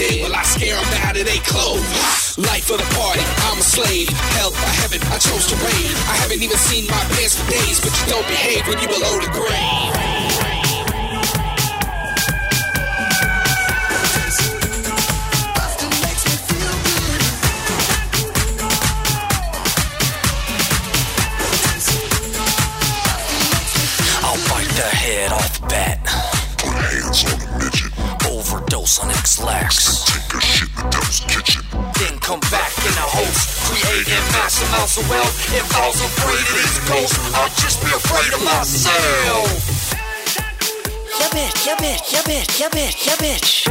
dead? Well, I scare them out of they clothes. Life of the party, I'm a slave. Hell or heaven, I chose to reign. I haven't even seen my pants for days, but you don't behave when you below the grave. Of wealth. If I was afraid of these ghosts, I'd just be afraid of myself. Yeah, bitch, yeah, bitch, yeah, bitch, yeah, bitch, yeah, bitch.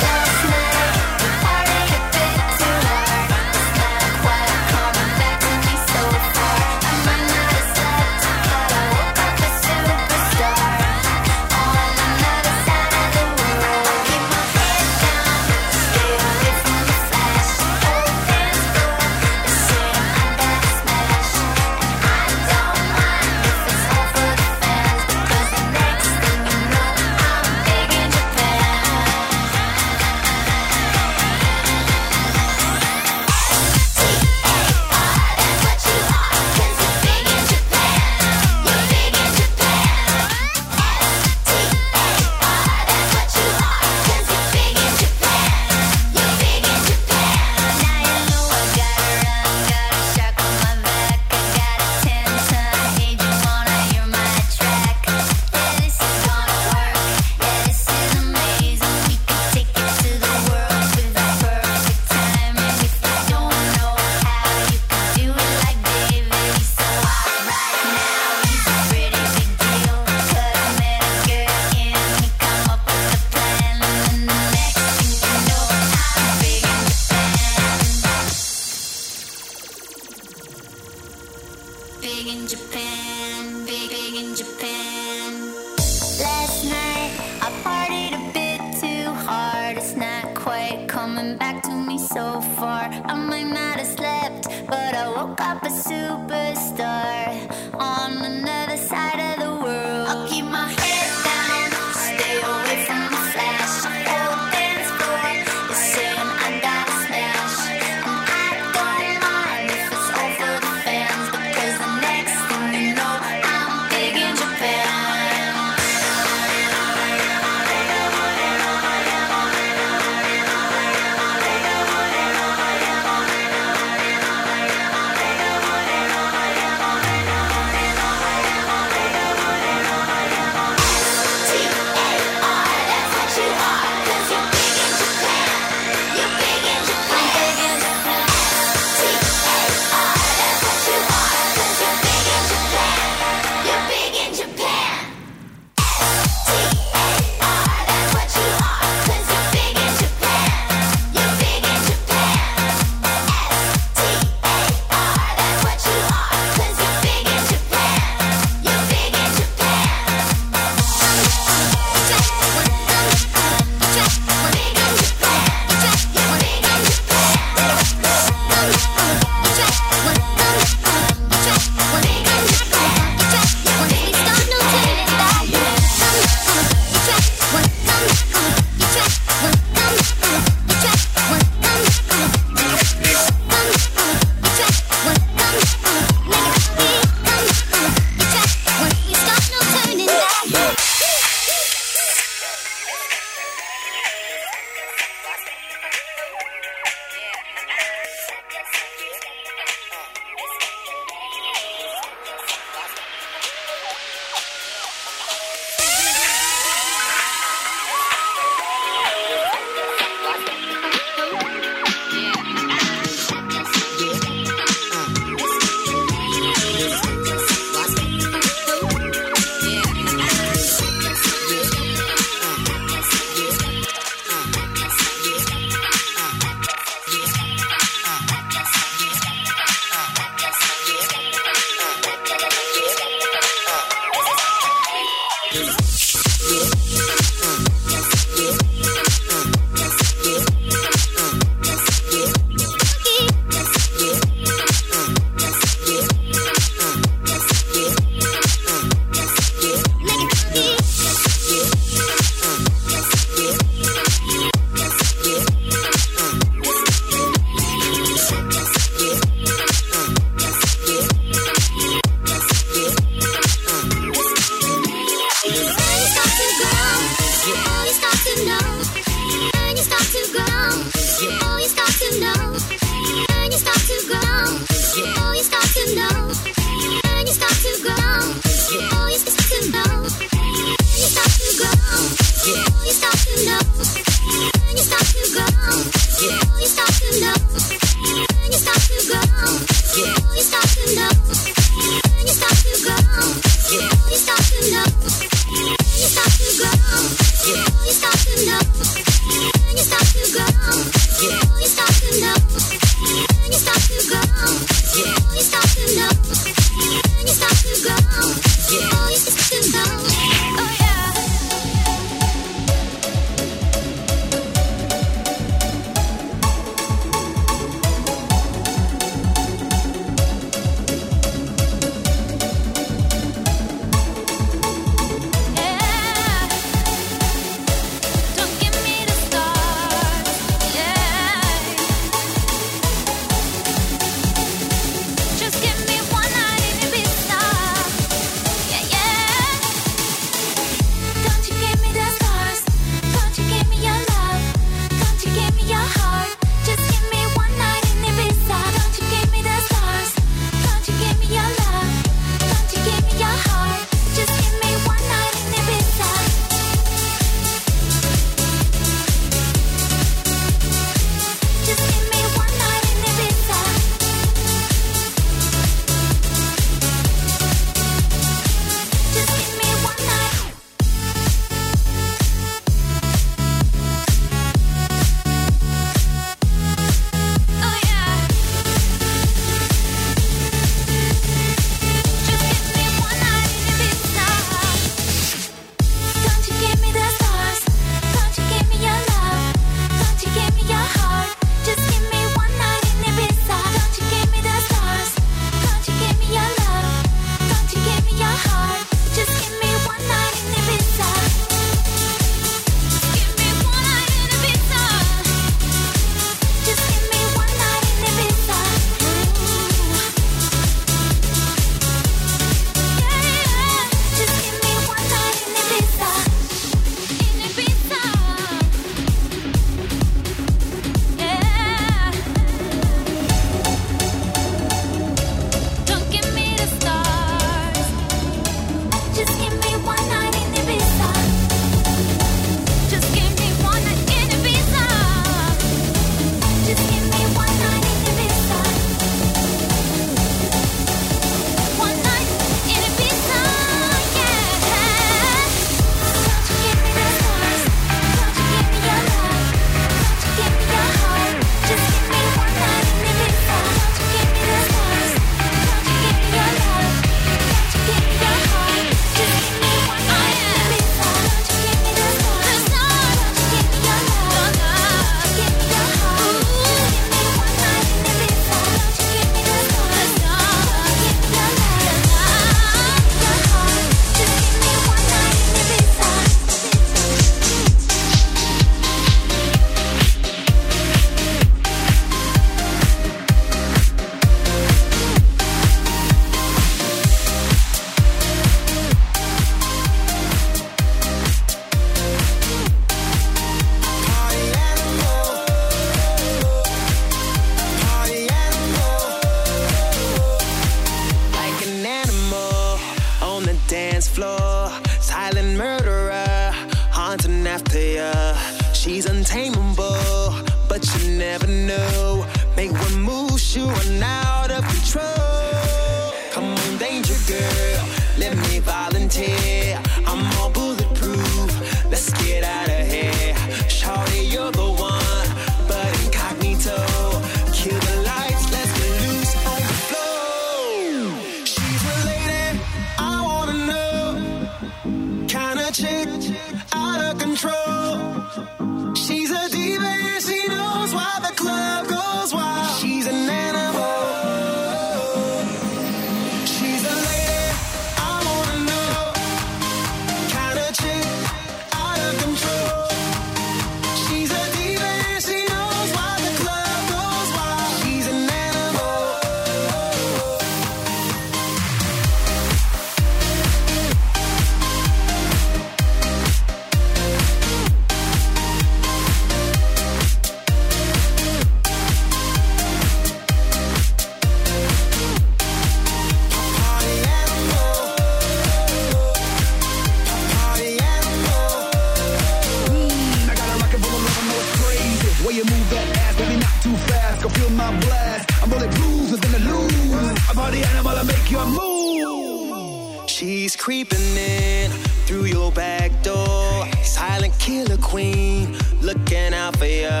She's creeping in through your back door. Silent killer queen, looking out for ya.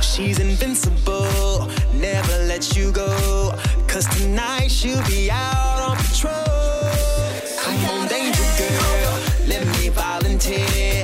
She's invincible, never let you go. Cause tonight she'll be out on patrol. Come on, danger girl, let me volunteer.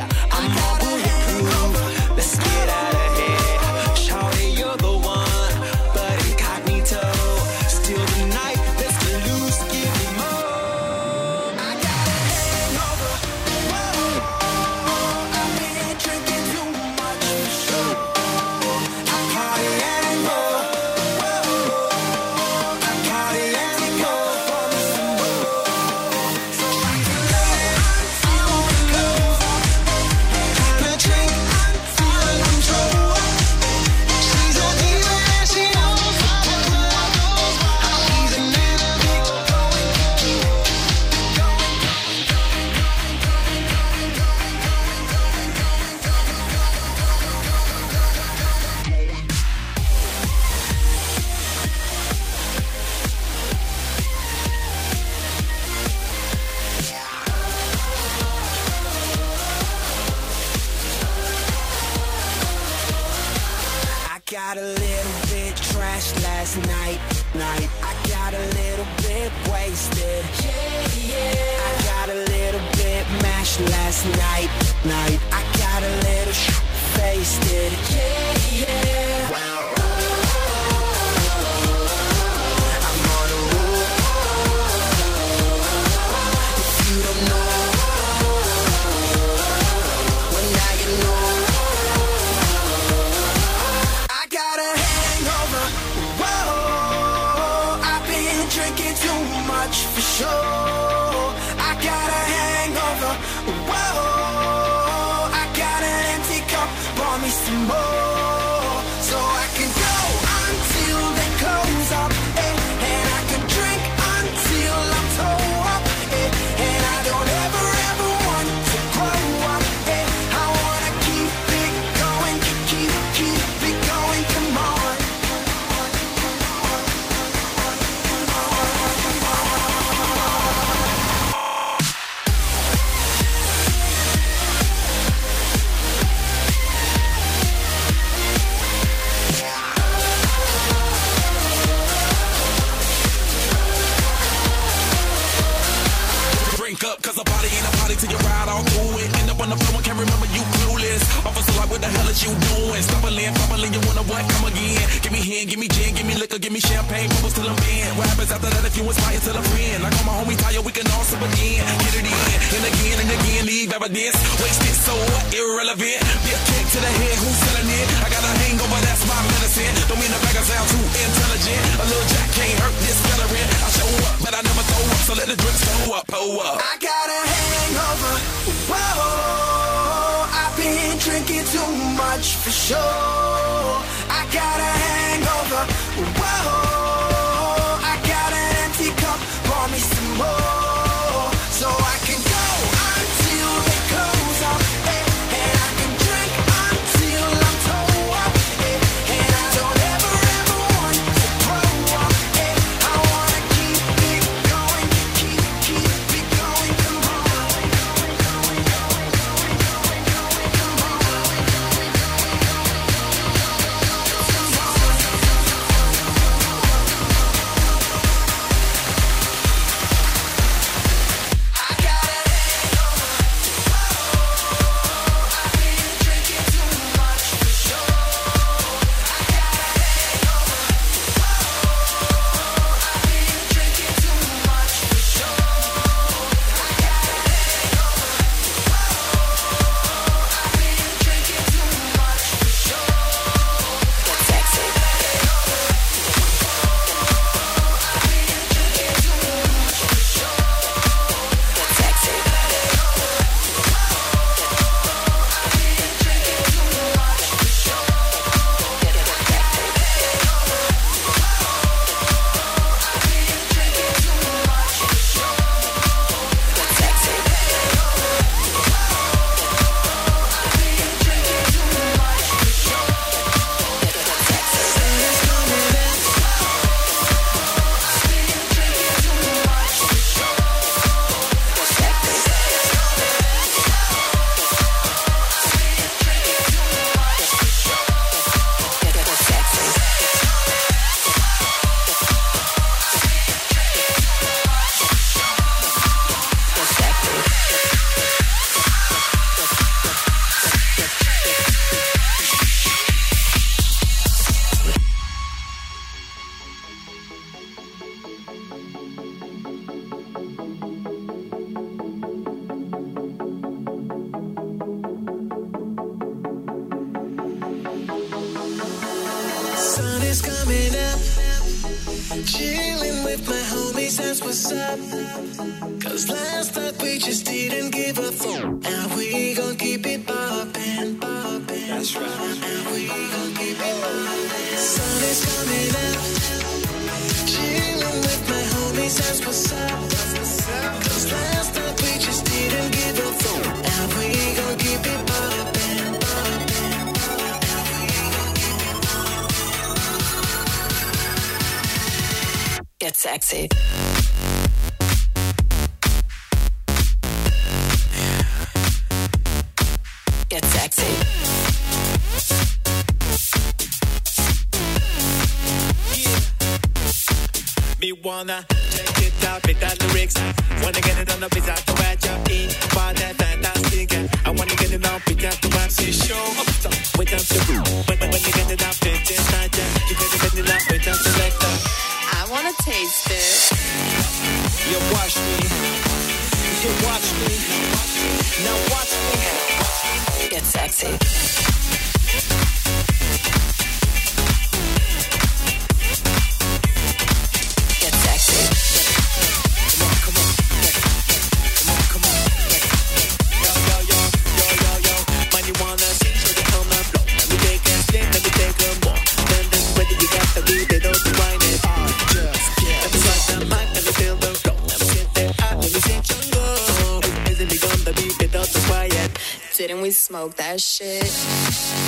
Me wanna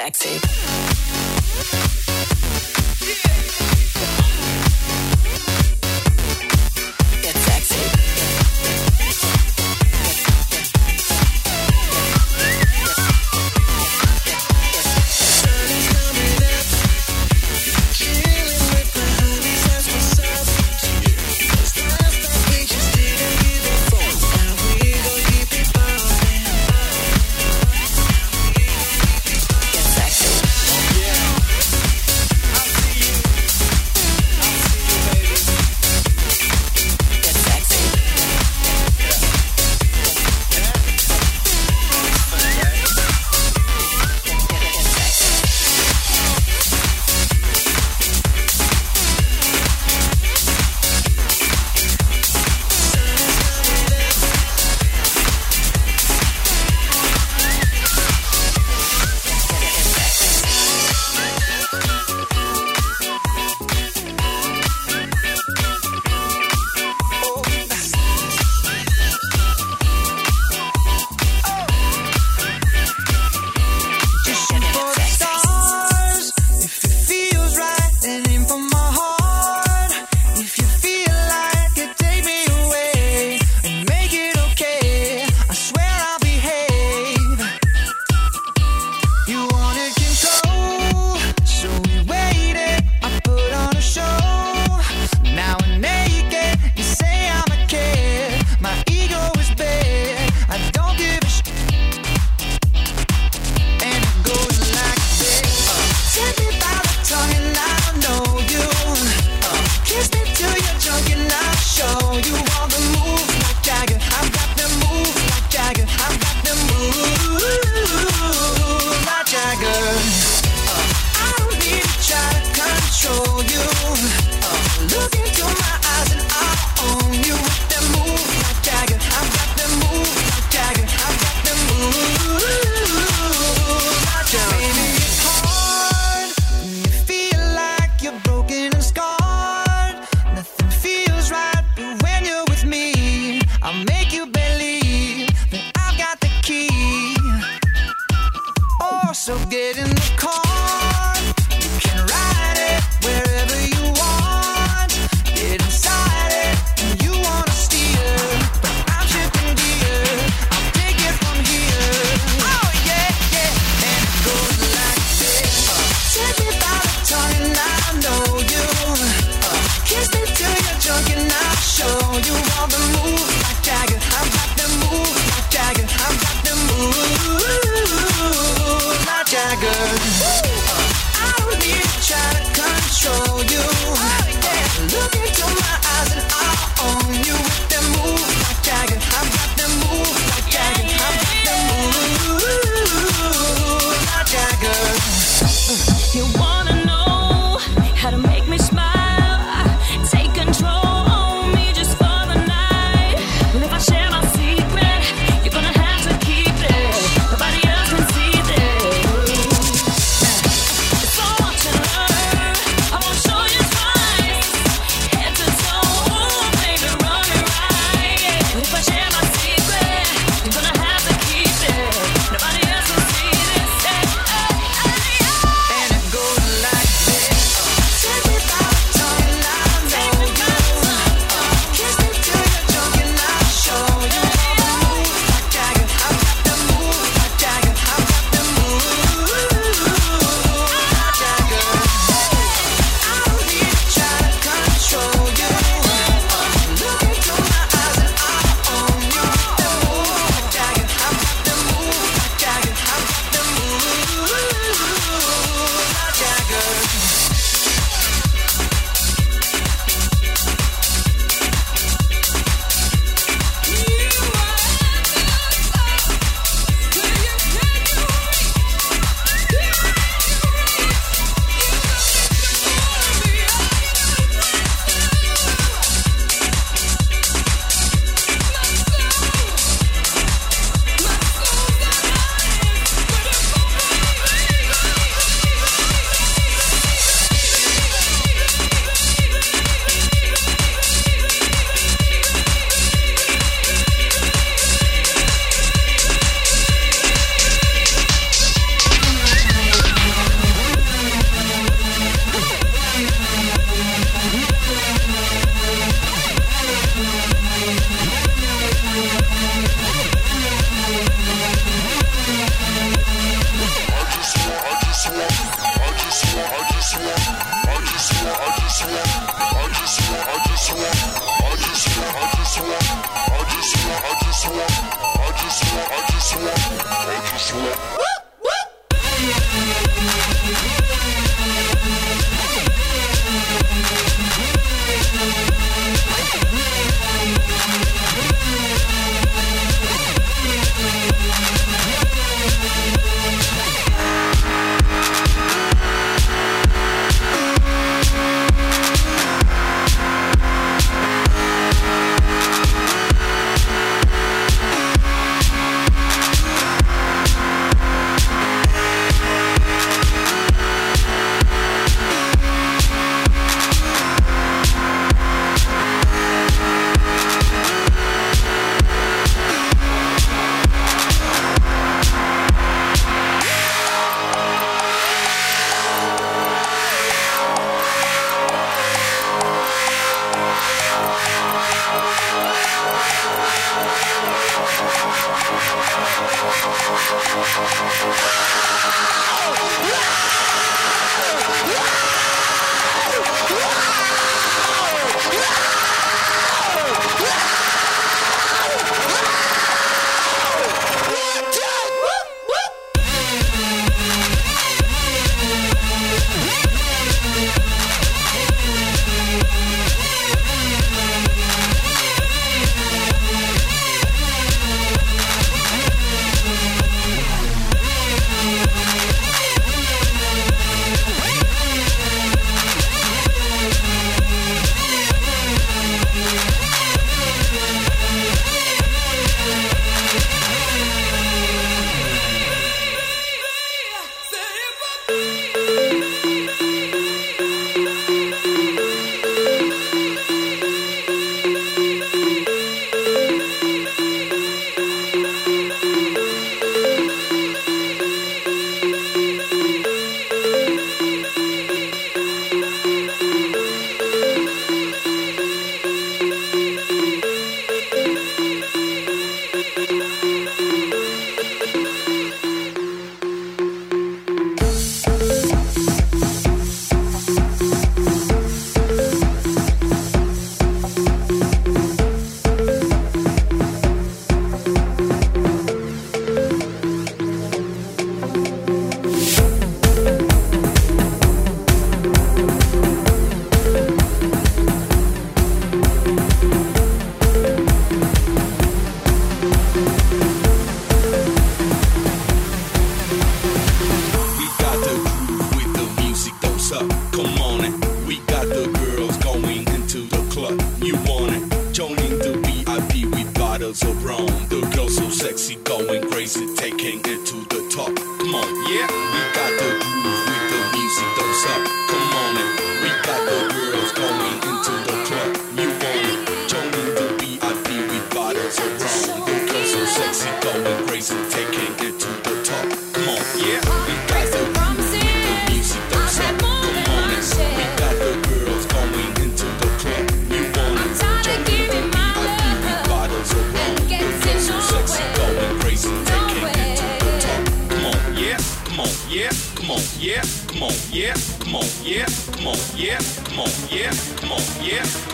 sexy.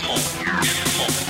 Oh, oh, oh.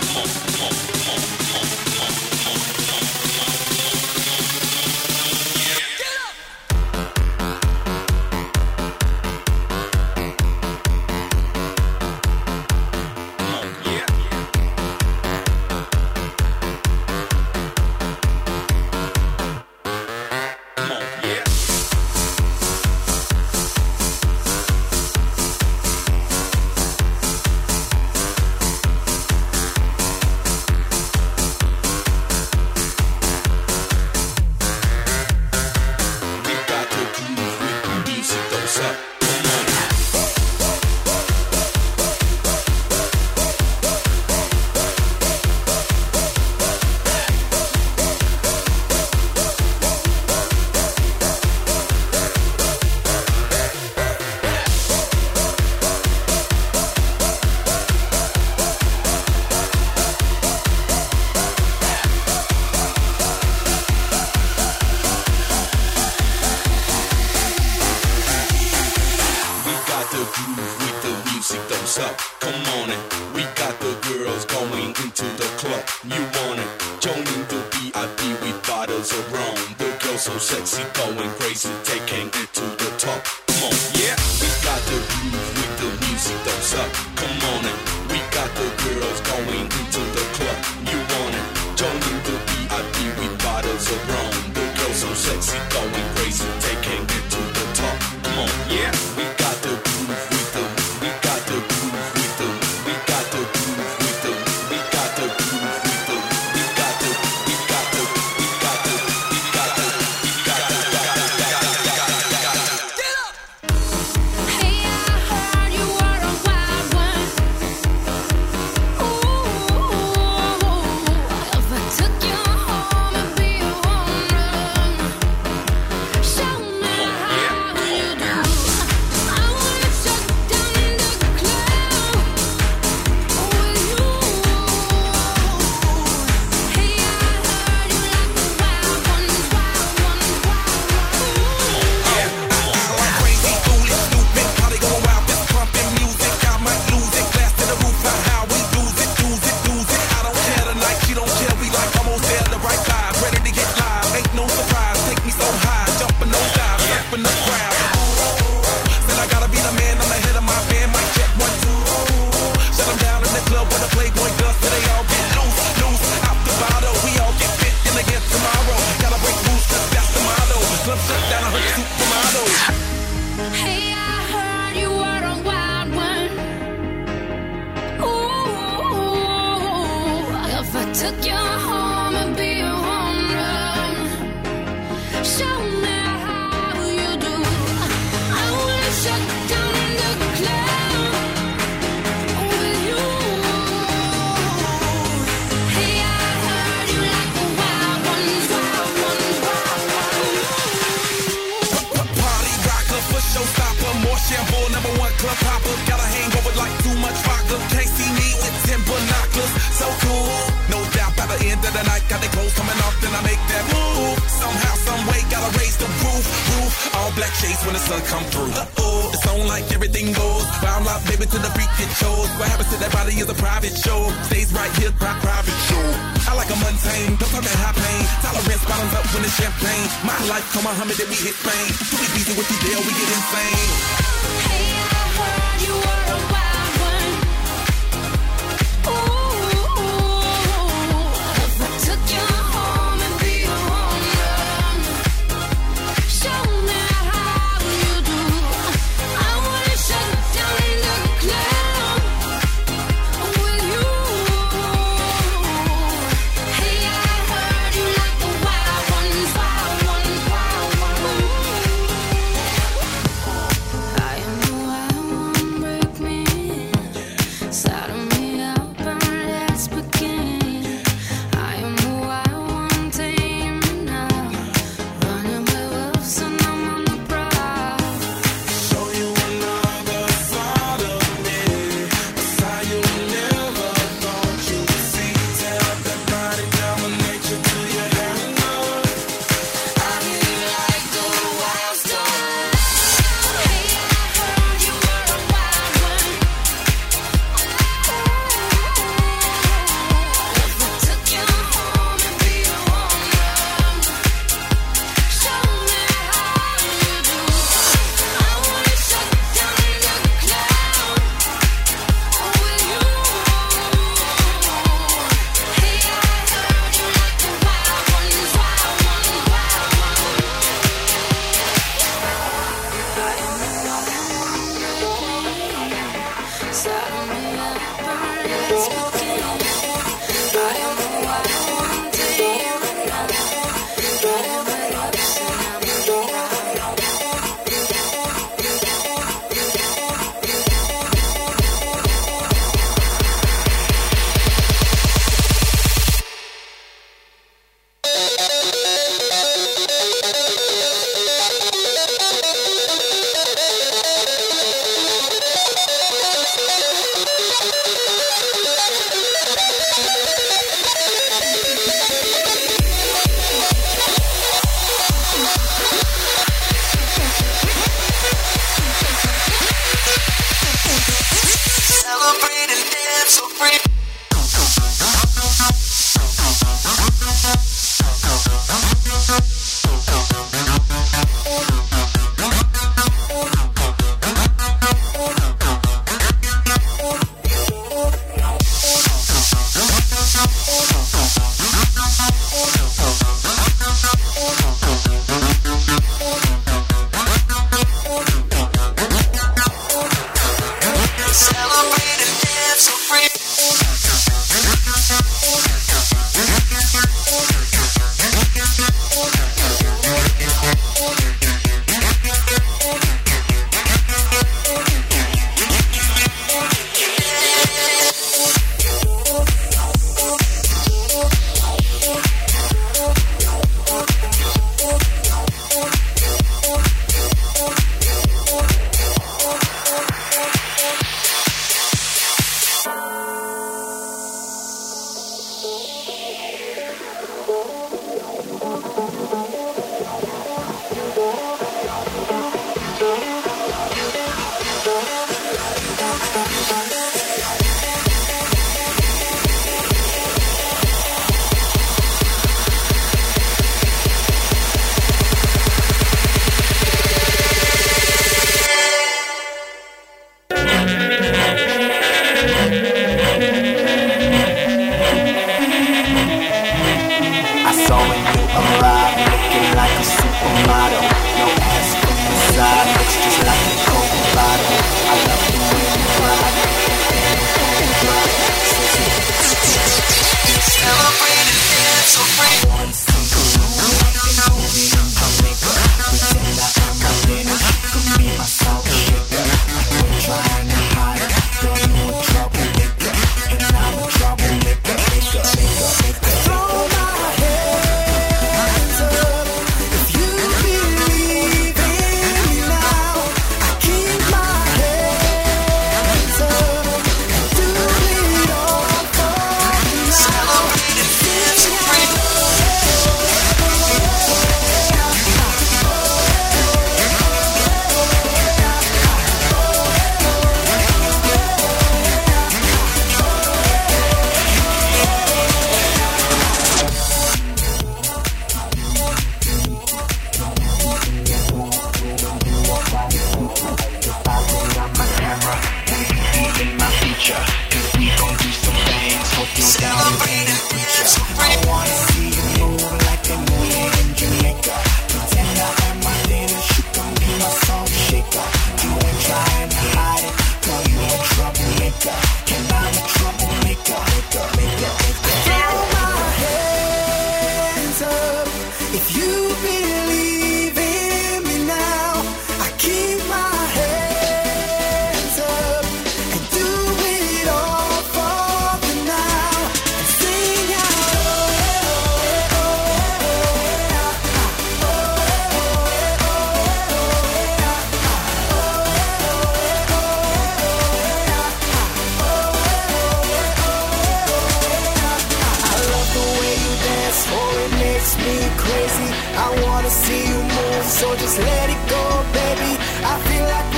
makes me crazy. I wanna see you move, so just let it go, baby. I feel like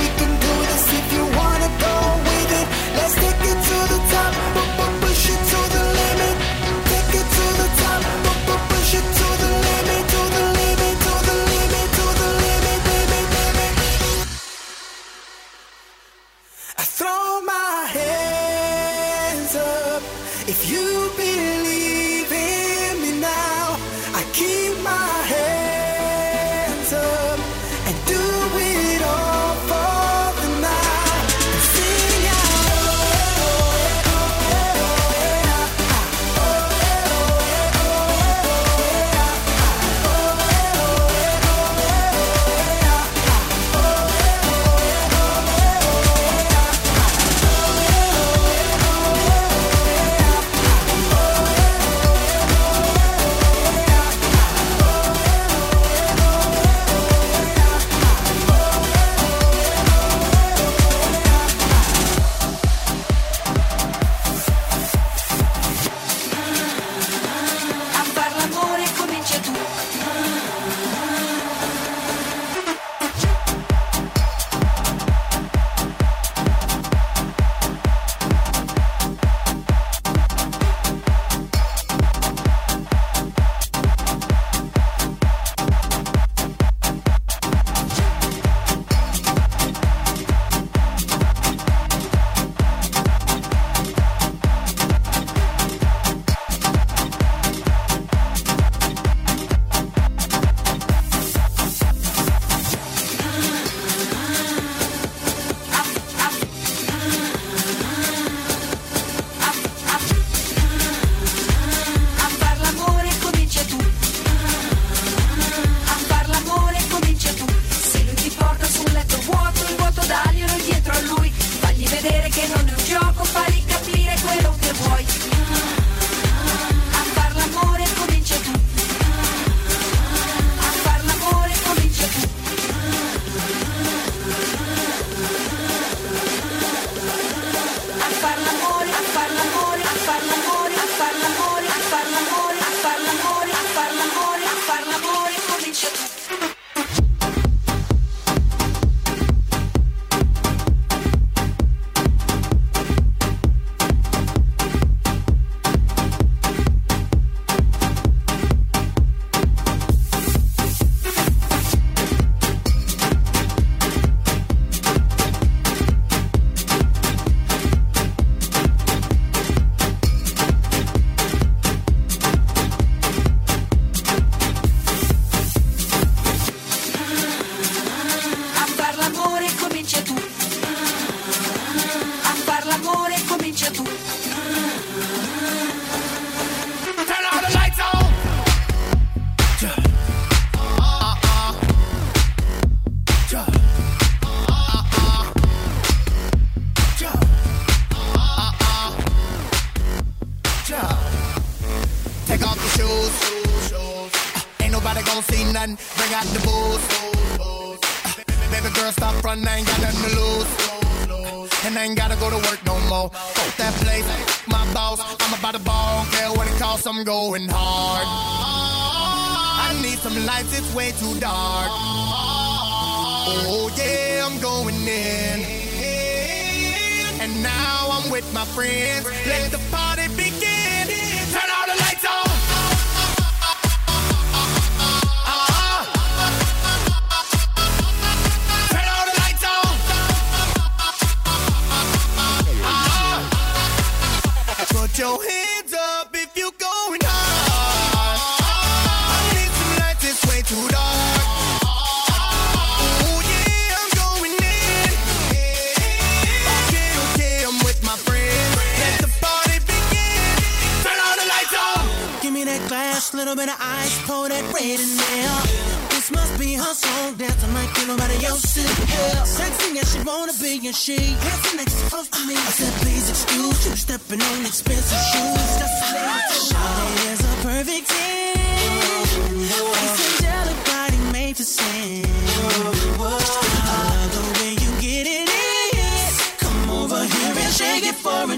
friend.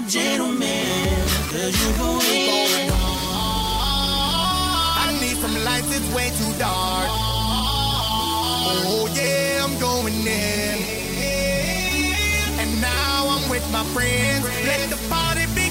gentleman, cause you go in. I need some lights, it's way too dark. Oh yeah, I'm going in. And now I'm with my friends. Let the party begin.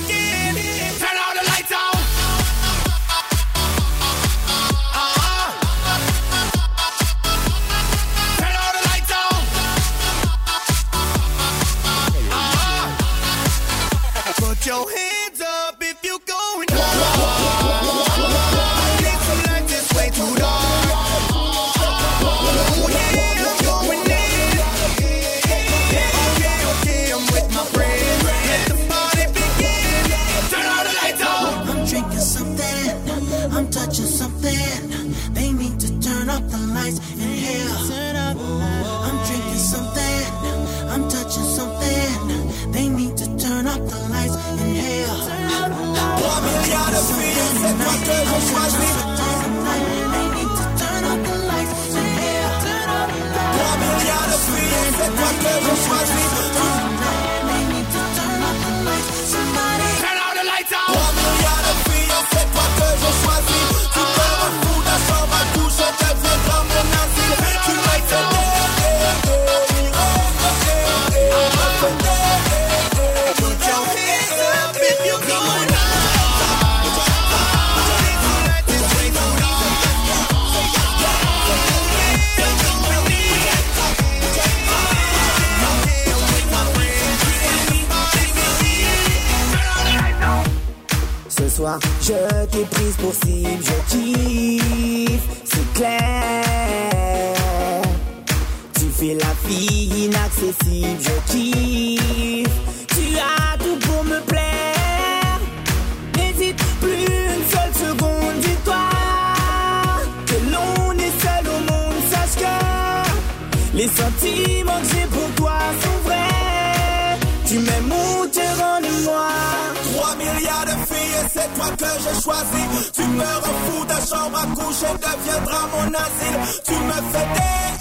Je t'ai prise pour cible, je kiffe, c'est clair. Tu fais la fille inaccessible, je kiffe. c'est toi que j'ai choisi. Tu me refous ta chambre à coucher, deviendra mon asile. Tu me fais des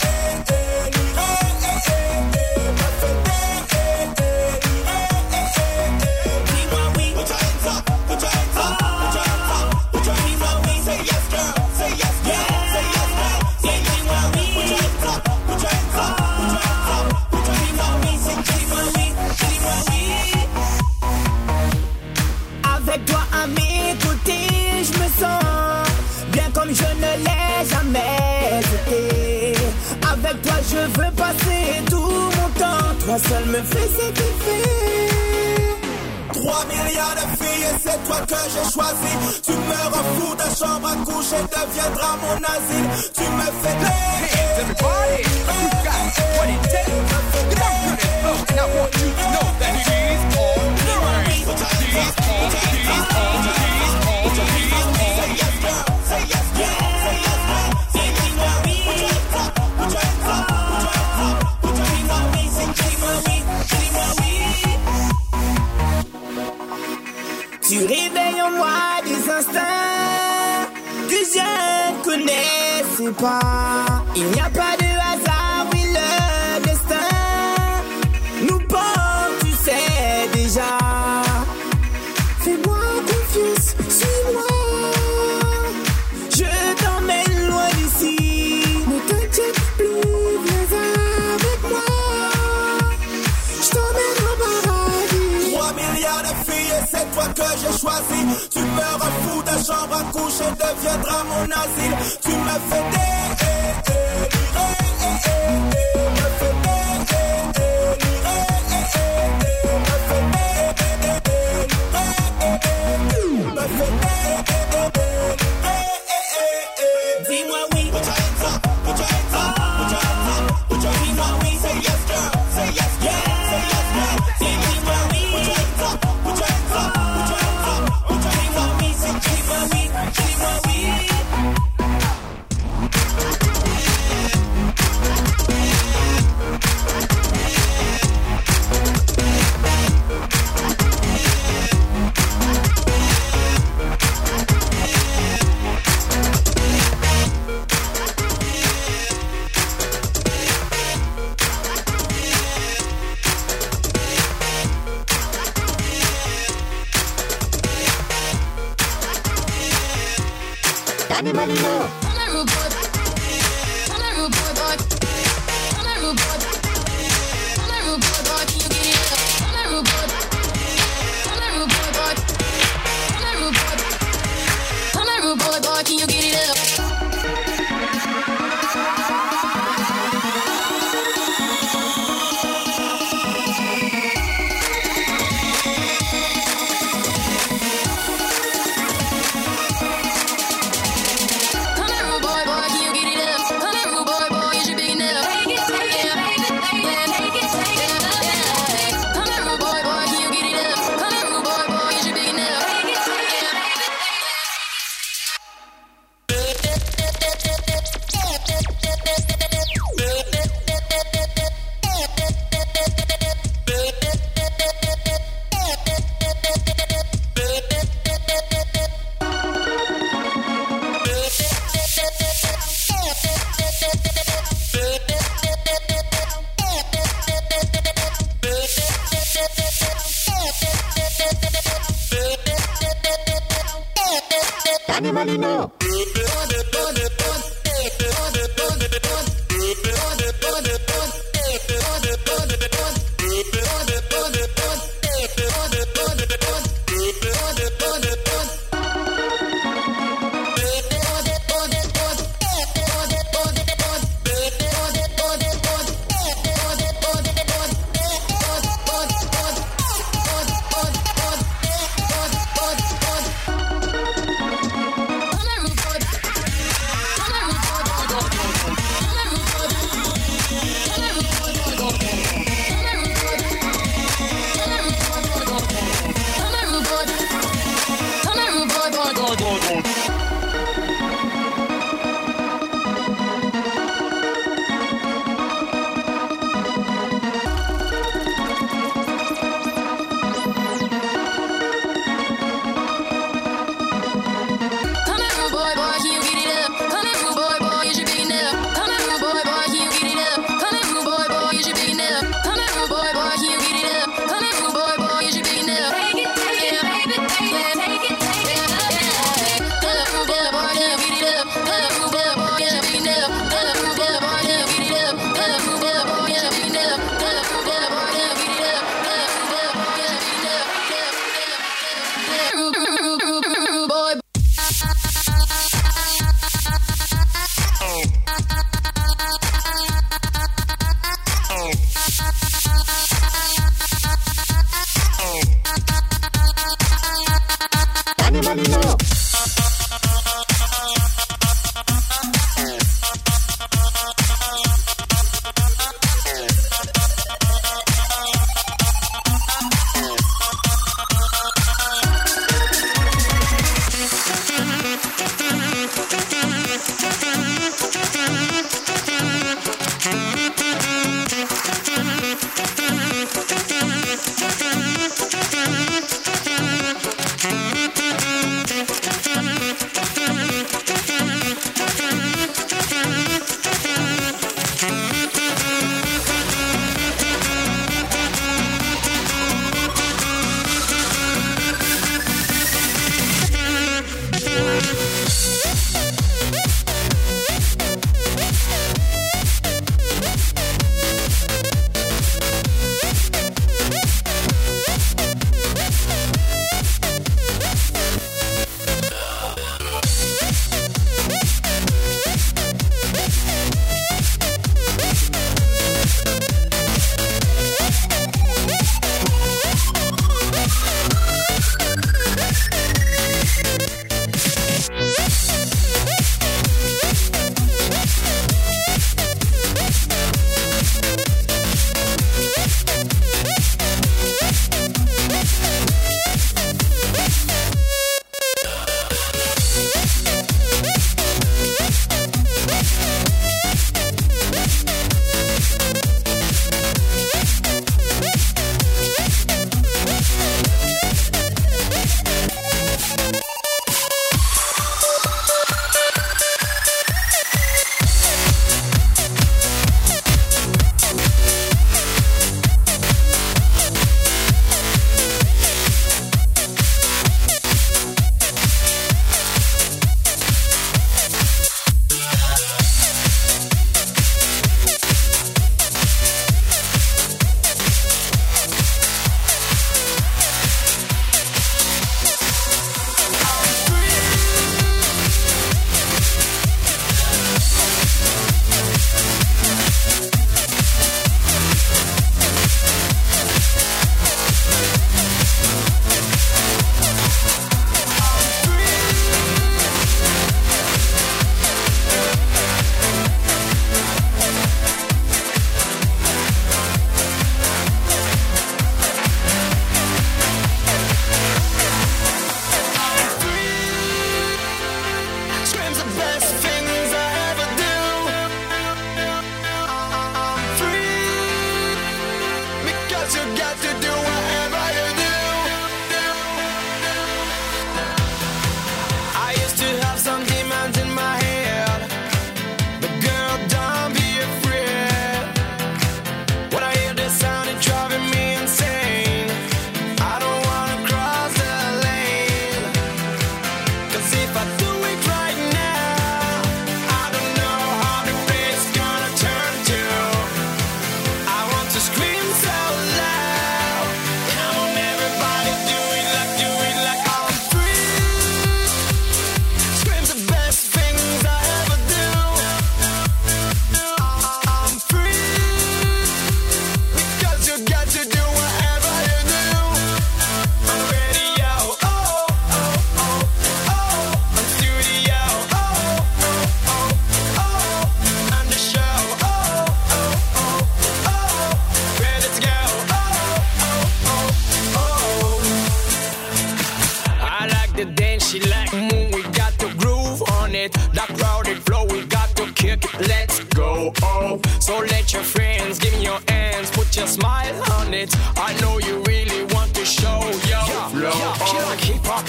アニマルの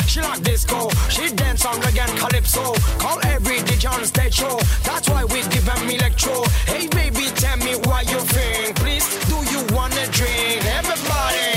She like disco, she dance on reggae and calypso. Call every DJ on stage show. That's why we give them electro. Hey baby, tell me what you think. Please, do you wanna drink? Everybody.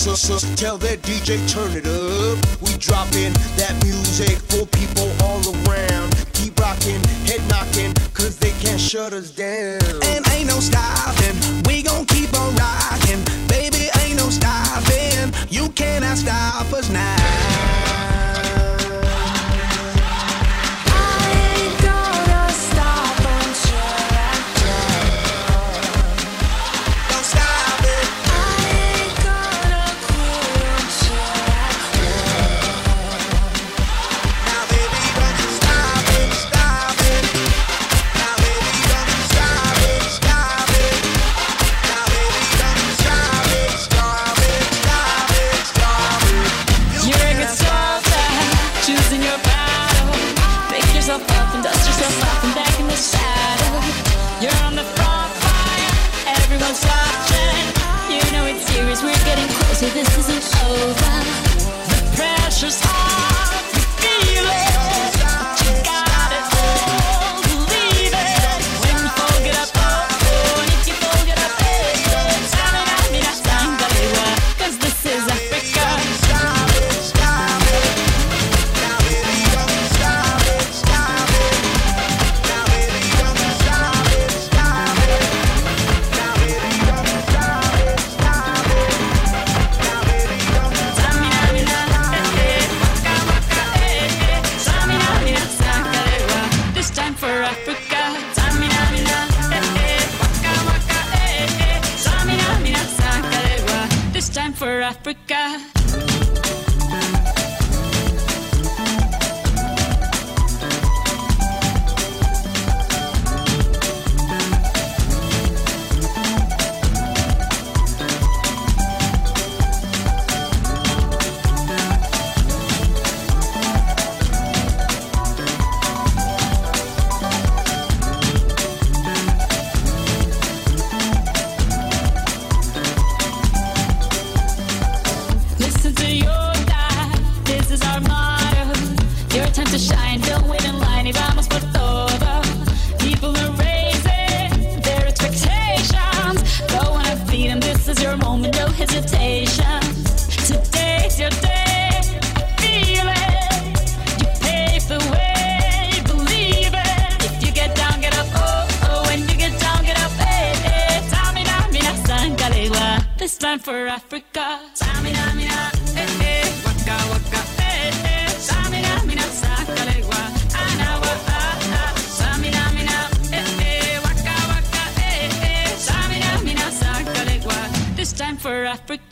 That's what's. Tell that DJ turn it Africa.